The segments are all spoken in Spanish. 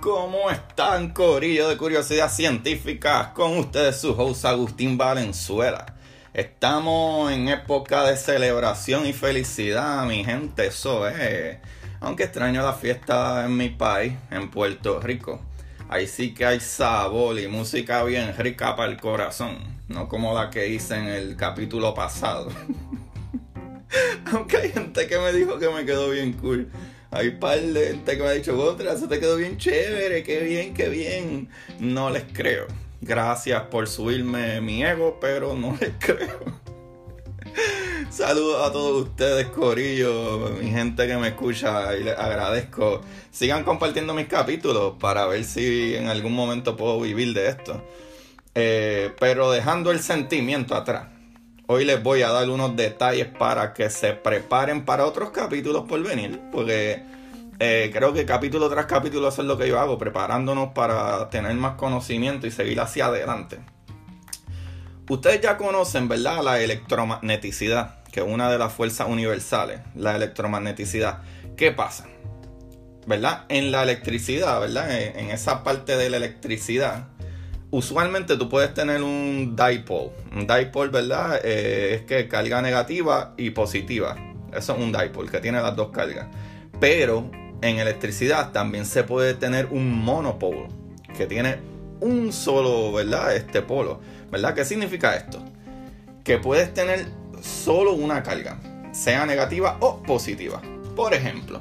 ¿Cómo están, Corillo de Curiosidad Científica? Con ustedes su host Agustín Valenzuela. Estamos en época de celebración y felicidad, mi gente, eso es. Aunque extraño la fiesta en mi país, en Puerto Rico. Ahí sí que hay sabor y música bien rica para el corazón. No como la que hice en el capítulo pasado. Aunque hay gente que me dijo que me quedó bien cool. Hay par de gente que me ha dicho, otra, eso te quedó bien chévere, qué bien, qué bien. No les creo. Gracias por subirme mi ego, pero no les creo. Saludos a todos ustedes, Corillo, mi gente que me escucha y les agradezco. Sigan compartiendo mis capítulos para ver si en algún momento puedo vivir de esto. Eh, pero dejando el sentimiento atrás, hoy les voy a dar unos detalles para que se preparen para otros capítulos por venir, porque eh, creo que capítulo tras capítulo eso es lo que yo hago, preparándonos para tener más conocimiento y seguir hacia adelante. Ustedes ya conocen, ¿verdad? La electromagneticidad, que es una de las fuerzas universales, la electromagneticidad. ¿Qué pasa? ¿Verdad? En la electricidad, ¿verdad? En esa parte de la electricidad, usualmente tú puedes tener un dipole. Un dipole, ¿verdad? Eh, es que carga negativa y positiva. Eso es un dipole, que tiene las dos cargas. Pero en electricidad también se puede tener un monopole, que tiene un solo, ¿verdad? Este polo. ¿Verdad? ¿Qué significa esto? Que puedes tener solo una carga, sea negativa o positiva. Por ejemplo,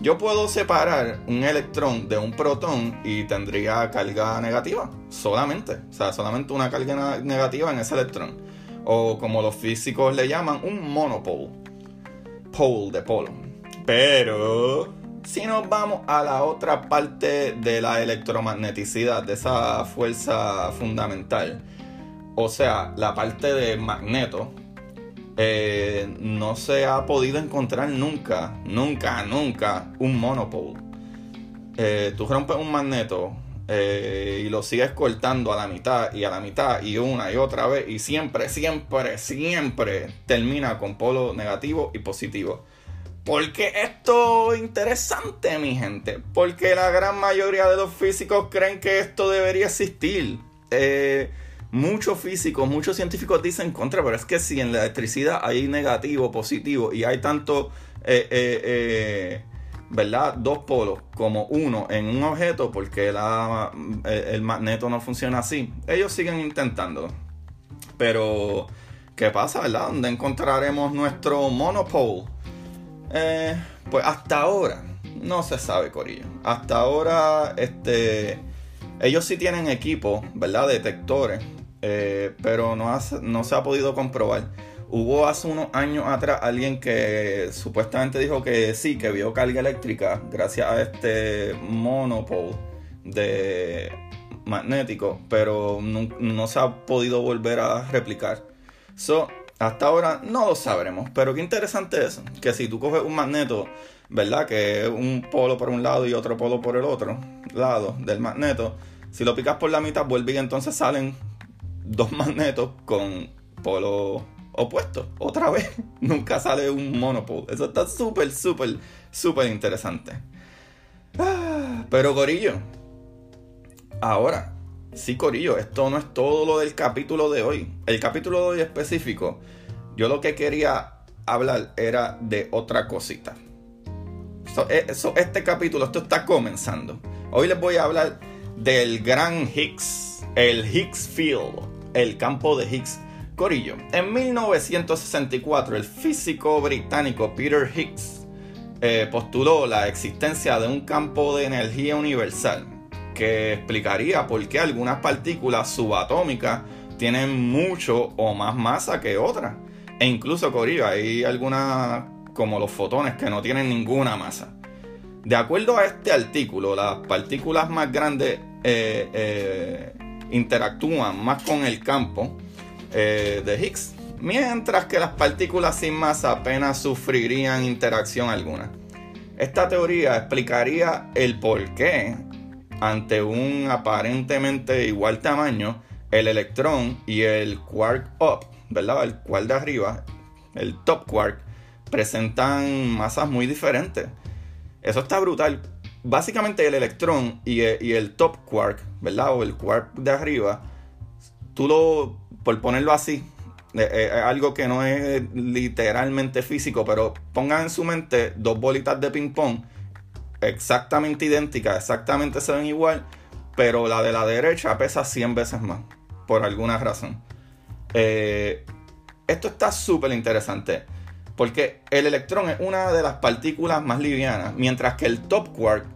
yo puedo separar un electrón de un protón y tendría carga negativa, solamente. O sea, solamente una carga negativa en ese electrón. O como los físicos le llaman, un monopole. Pole de polo. Pero si nos vamos a la otra parte de la electromagneticidad, de esa fuerza fundamental, o sea, la parte de magneto, eh, no se ha podido encontrar nunca, nunca, nunca un monopole. Eh, tú rompes un magneto eh, y lo sigues cortando a la mitad y a la mitad y una y otra vez y siempre, siempre, siempre termina con polo negativo y positivo. Porque esto es interesante, mi gente. Porque la gran mayoría de los físicos creen que esto debería existir. Muchos físicos, muchos científicos dicen contra, pero es que si en la electricidad hay negativo, positivo y hay tanto, eh, eh, ¿verdad? Dos polos como uno en un objeto, porque el magneto no funciona así. Ellos siguen intentándolo. Pero, ¿qué pasa, verdad? ¿Dónde encontraremos nuestro monopole? Eh, pues hasta ahora no se sabe, Corillo. Hasta ahora, este, ellos sí tienen equipo, ¿verdad? Detectores, eh, pero no, no se ha podido comprobar. Hubo hace unos años atrás alguien que supuestamente dijo que sí, que vio carga eléctrica gracias a este monopole de magnético, pero no, se ha podido volver a replicar. So, hasta ahora no lo sabremos, pero qué interesante es que si tú coges un magneto, ¿verdad? Que es un polo por un lado y otro polo por el otro lado del magneto, si lo picas por la mitad vuelve y entonces salen dos magnetos con polo opuesto. Otra vez, nunca sale un monopole. Eso está súper, súper, súper interesante. Ah, pero Corillo, ahora, Sí, Corillo, esto no es todo lo del capítulo de hoy. El capítulo de hoy específico, yo lo que quería hablar era de otra cosita. Eh, este capítulo, esto está comenzando. Hoy les voy a hablar del gran Higgs, el Higgs Field, el campo de Higgs. Corillo, en 1964 el físico británico Peter Higgs eh, postuló la existencia de un campo de energía universal que explicaría por qué algunas partículas subatómicas tienen mucho o más masa que otras. E incluso, Corillo, hay algunas como los fotones que no tienen ninguna masa. De acuerdo a este artículo, las partículas más grandes eh, eh, interactúan más con el campo eh, de Higgs, mientras que las partículas sin masa apenas sufrirían interacción alguna. Esta teoría explicaría el por qué ante un aparentemente igual tamaño, el electrón y el quark up, ¿verdad? El quark de arriba, el top quark, presentan masas muy diferentes. Eso está brutal básicamente el electrón y el, top quark, ¿verdad? O el quark de arriba, tú lo, por ponerlo así, eh, eh, algo que no es literalmente físico, pero pongan en su mente dos bolitas de ping pong exactamente idénticas, exactamente se ven igual, pero la de la derecha pesa 100 veces más, por alguna razón. Eh, esto está súper interesante. Porque el electrón es una de las partículas más livianas, mientras que el top quark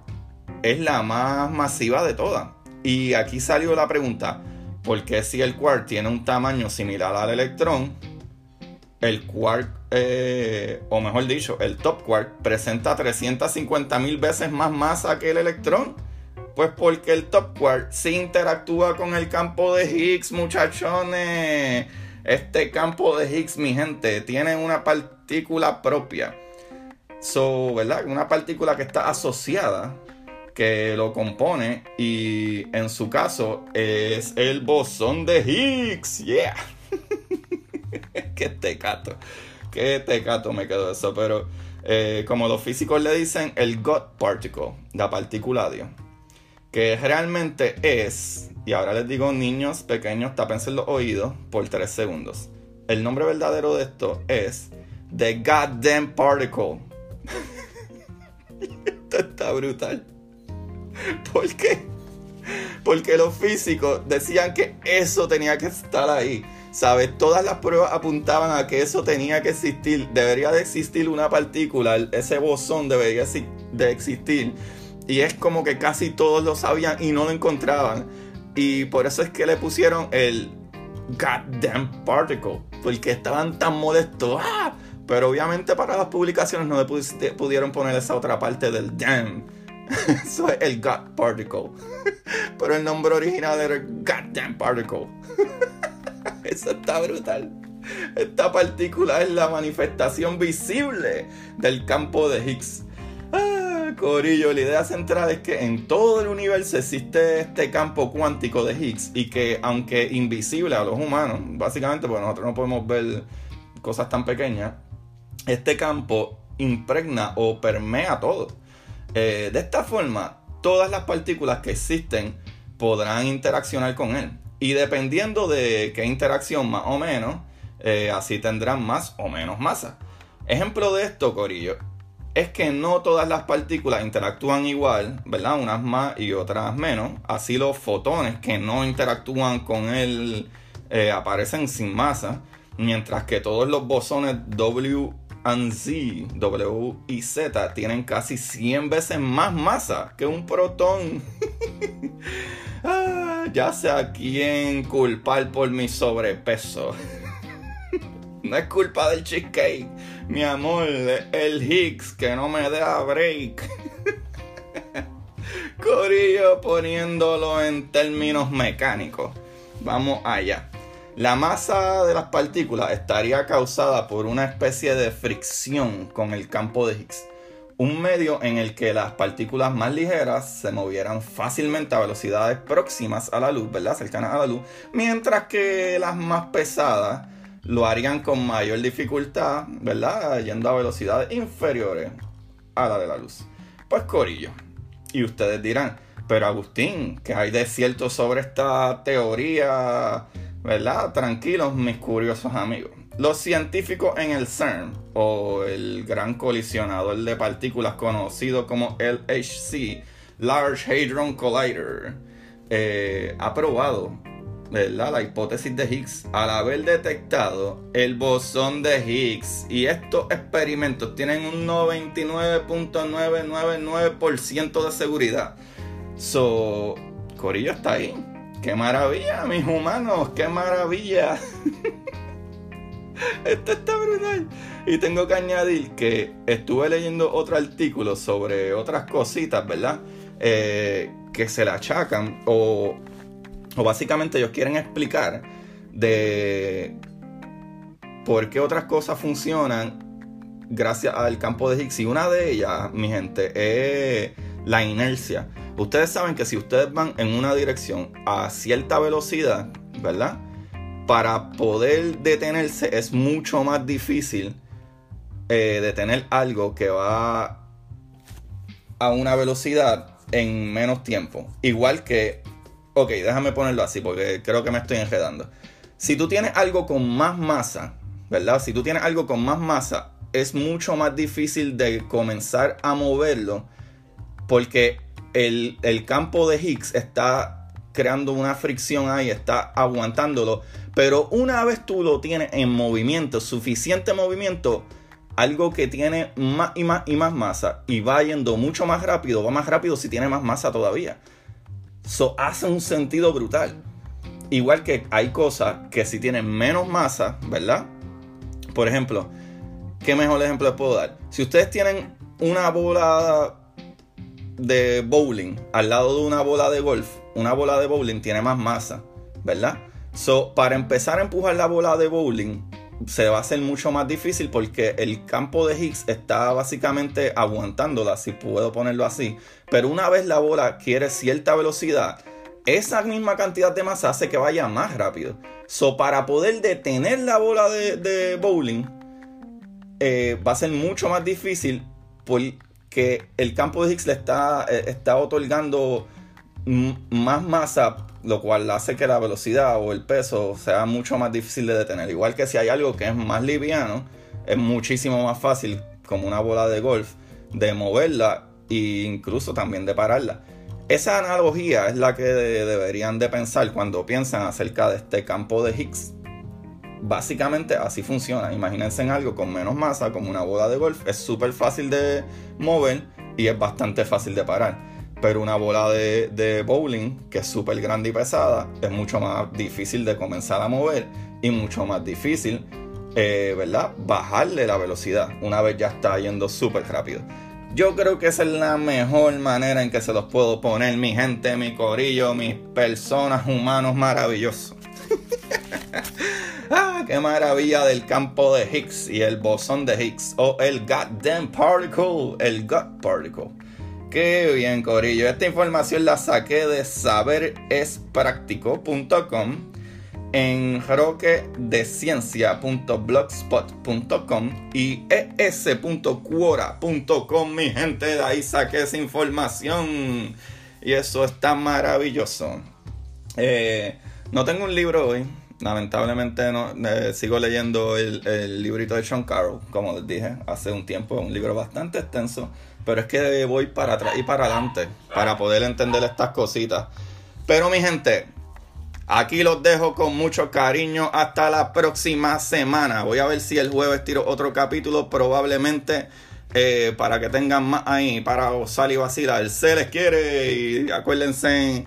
es la más masiva de todas. Y aquí salió la pregunta, ¿por qué si el quark tiene un tamaño similar al electrón, el quark, eh, o mejor dicho, el top quark presenta 350 mil veces más masa que el electrón? Pues porque el top quark sí interactúa con el campo de Higgs, muchachones. Este campo de Higgs, mi gente, tiene una partícula propia. So, ¿verdad? Una partícula que está asociada, que lo compone, y en su caso es el bosón de Higgs. Yeah. Qué tecato. Qué tecato me quedó eso. Pero eh, como los físicos le dicen, el God particle, la partícula Dios. Que realmente es y ahora les digo, niños pequeños, tápense los oídos por 3 segundos. El nombre verdadero de esto es The Goddamn Particle. esto está brutal. ¿Por qué? Porque los físicos decían que eso tenía que estar ahí. ¿Sabes? Todas las pruebas apuntaban a que eso tenía que existir. Debería de existir una partícula. Ese bosón debería de existir. Y es como que casi todos lo sabían y no lo encontraban. Y por eso es que le pusieron el goddamn particle, porque estaban tan modestos. ¡Ah! Pero obviamente para las publicaciones no pudieron poner esa otra parte del damn. Eso es el God particle. Pero el nombre original era goddamn particle. Eso está brutal. Esta partícula es la manifestación visible del campo de Higgs. Corillo, la idea central es que en todo el universo existe este campo cuántico de Higgs y que aunque invisible a los humanos, básicamente porque nosotros no podemos ver cosas tan pequeñas, este campo impregna o permea todo. Eh, de esta forma, todas las partículas que existen podrán interaccionar con él. Y dependiendo de qué interacción más o menos, eh, así tendrán más o menos masa. Ejemplo de esto, Corillo, es que no todas las partículas interactúan igual, ¿verdad? Unas más y otras menos. Así los fotones que no interactúan con él eh, aparecen sin masa, mientras que todos los bosones W Z, W y Z tienen casi 100 veces más masa que un protón. ah, ya sé a quién culpar por mi sobrepeso. no es culpa del cheesecake mi amor, el Higgs que no me da break. Corillo poniéndolo en términos mecánicos. Vamos allá. La masa de las partículas estaría causada por una especie de fricción con el campo de Higgs. Un medio en el que las partículas más ligeras se movieran fácilmente a velocidades próximas a la luz, ¿verdad? Cercanas a la luz. Mientras que las más pesadas lo harían con mayor dificultad, ¿verdad? Yendo a velocidades inferiores a la de la luz. Pues Corillo. Y ustedes dirán, pero Agustín, ¿qué hay de cierto sobre esta teoría? ¿Verdad? Tranquilos, mis curiosos amigos. Los científicos en el CERN, o el gran colisionador de partículas conocido como LHC, Large Hadron Collider, eh, ha probado la hipótesis de Higgs al haber detectado el bosón de Higgs. Y estos experimentos tienen un 99.999% de seguridad. So, Corillo está ahí. ¡Qué maravilla, mis humanos! ¡Qué maravilla! Esto está brutal. Y tengo que añadir que estuve leyendo otro artículo sobre otras cositas, ¿verdad? Eh, que se le achacan o o básicamente ellos quieren explicar de por qué otras cosas funcionan gracias al campo de Higgs. Y una de ellas, mi gente, es la inercia. Ustedes saben que si ustedes van en una dirección a cierta velocidad, ¿verdad? Para poder detenerse es mucho más difícil eh, detener algo que va a una velocidad en menos tiempo. Igual que, ok, déjame ponerlo así porque creo que me estoy enredando. Si tú tienes algo con más masa, ¿verdad? Si tú tienes algo con más masa, es mucho más difícil de comenzar a moverlo porque el, el campo de Higgs está creando una fricción ahí, está aguantándolo. Pero una vez tú lo tienes en movimiento, suficiente movimiento, algo que tiene más y más y más masa y va yendo mucho más rápido, va más rápido si tiene más masa todavía. Eso hace un sentido brutal. Igual que hay cosas que si tienen menos masa, ¿verdad? Por ejemplo, ¿qué mejor ejemplo les puedo dar? Si ustedes tienen una bola de bowling al lado de una bola de golf, una bola de bowling tiene más masa, ¿verdad? So, para empezar a empujar la bola de bowling, se va a hacer mucho más difícil porque el campo de Higgs está básicamente aguantándola, si puedo ponerlo así. Pero una vez la bola quiere cierta velocidad, esa misma cantidad de masa hace que vaya más rápido. So, para poder detener la bola de, bowling, eh, va a ser mucho más difícil porque el campo de Higgs le está, eh, está otorgando más masa lo cual hace que la velocidad o el peso sea mucho más difícil de detener. Igual que si hay algo que es más liviano, es muchísimo más fácil, como una bola de golf, de moverla e incluso también de pararla. Esa analogía es la que deberían de pensar cuando piensan acerca de este campo de Higgs. Básicamente así funciona. Imagínense en algo con menos masa, como una bola de golf. Es súper fácil de mover y es bastante fácil de parar pero una bola de, bowling que es súper grande y pesada es mucho más difícil de comenzar a mover y mucho más difícil, eh, ¿verdad? Bajarle la velocidad una vez ya está yendo súper rápido. Yo creo que esa es la mejor manera en que se los puedo poner, mi gente, mi corillo, mis personas, humanos maravillosos. Qué maravilla del campo de Higgs y el bosón de Higgs o el goddamn particle, el God particle. Qué bien, Corillo. Esta información la saqué de saberespractico.com en roquedeciencia.blogspot.com y es.quora.com, mi gente. De ahí saqué esa información. Y eso está maravilloso. Eh, no tengo un libro hoy. Lamentablemente no, eh, sigo leyendo el, librito de Sean Carroll, como les dije, hace un tiempo. Un libro bastante extenso. Pero es que voy para atrás y para adelante para poder entender estas cositas. Pero mi gente, aquí los dejo con mucho cariño. Hasta la próxima semana. Voy a ver si el jueves tiro otro capítulo. Probablemente eh, para que tengan más ahí para gozar y vacilar. Se les quiere y acuérdense,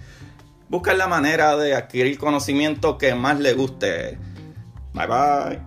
buscar la manera de adquirir conocimiento que más les guste. Bye bye.